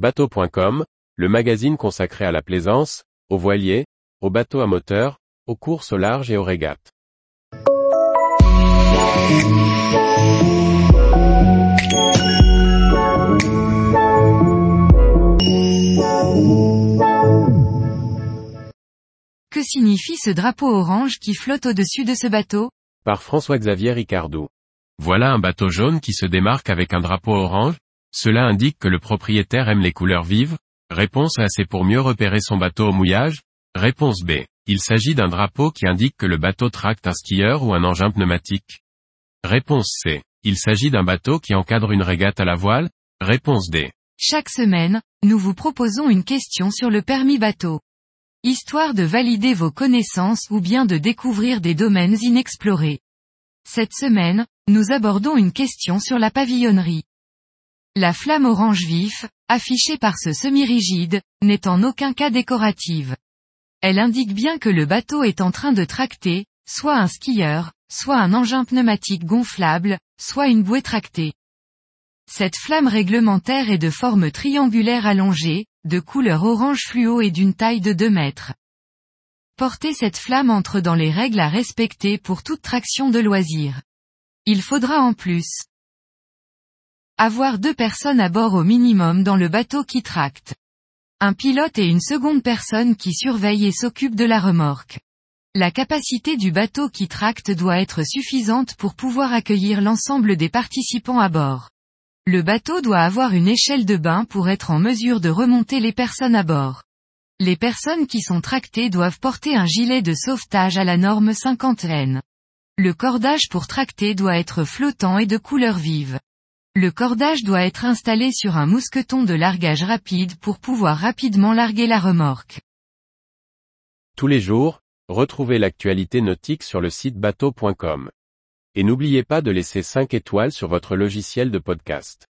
Bateau.com, le magazine consacré à la plaisance, aux voiliers, aux bateaux à moteur, aux courses au large et aux régates. Que signifie ce drapeau orange qui flotte au-dessus de ce bateau? Par François-Xavier Ricardou. Voilà un bateau jaune qui se démarque avec un drapeau orange, cela indique que le propriétaire aime les couleurs vives Réponse A c'est pour mieux repérer son bateau au mouillage Réponse B. Il s'agit d'un drapeau qui indique que le bateau tracte un skieur ou un engin pneumatique. Réponse C. Il s'agit d'un bateau qui encadre une régate à la voile Réponse D. Chaque semaine, nous vous proposons une question sur le permis bateau. Histoire de valider vos connaissances ou bien de découvrir des domaines inexplorés. Cette semaine, nous abordons une question sur la pavillonnerie. La flamme orange vif, affichée par ce semi-rigide, n'est en aucun cas décorative. Elle indique bien que le bateau est en train de tracter, soit un skieur, soit un engin pneumatique gonflable, soit une bouée tractée. Cette flamme réglementaire est de forme triangulaire allongée, de couleur orange fluo et d'une taille de 2 mètres. Porter cette flamme entre dans les règles à respecter pour toute traction de loisir. Il faudra en plus avoir deux personnes à bord au minimum dans le bateau qui tracte. Un pilote et une seconde personne qui surveille et s'occupe de la remorque. La capacité du bateau qui tracte doit être suffisante pour pouvoir accueillir l'ensemble des participants à bord. Le bateau doit avoir une échelle de bain pour être en mesure de remonter les personnes à bord. Les personnes qui sont tractées doivent porter un gilet de sauvetage à la norme 50N. Le cordage pour tracter doit être flottant et de couleur vive. Le cordage doit être installé sur un mousqueton de largage rapide pour pouvoir rapidement larguer la remorque. Tous les jours, retrouvez l'actualité nautique sur le site bateau.com. Et n'oubliez pas de laisser 5 étoiles sur votre logiciel de podcast.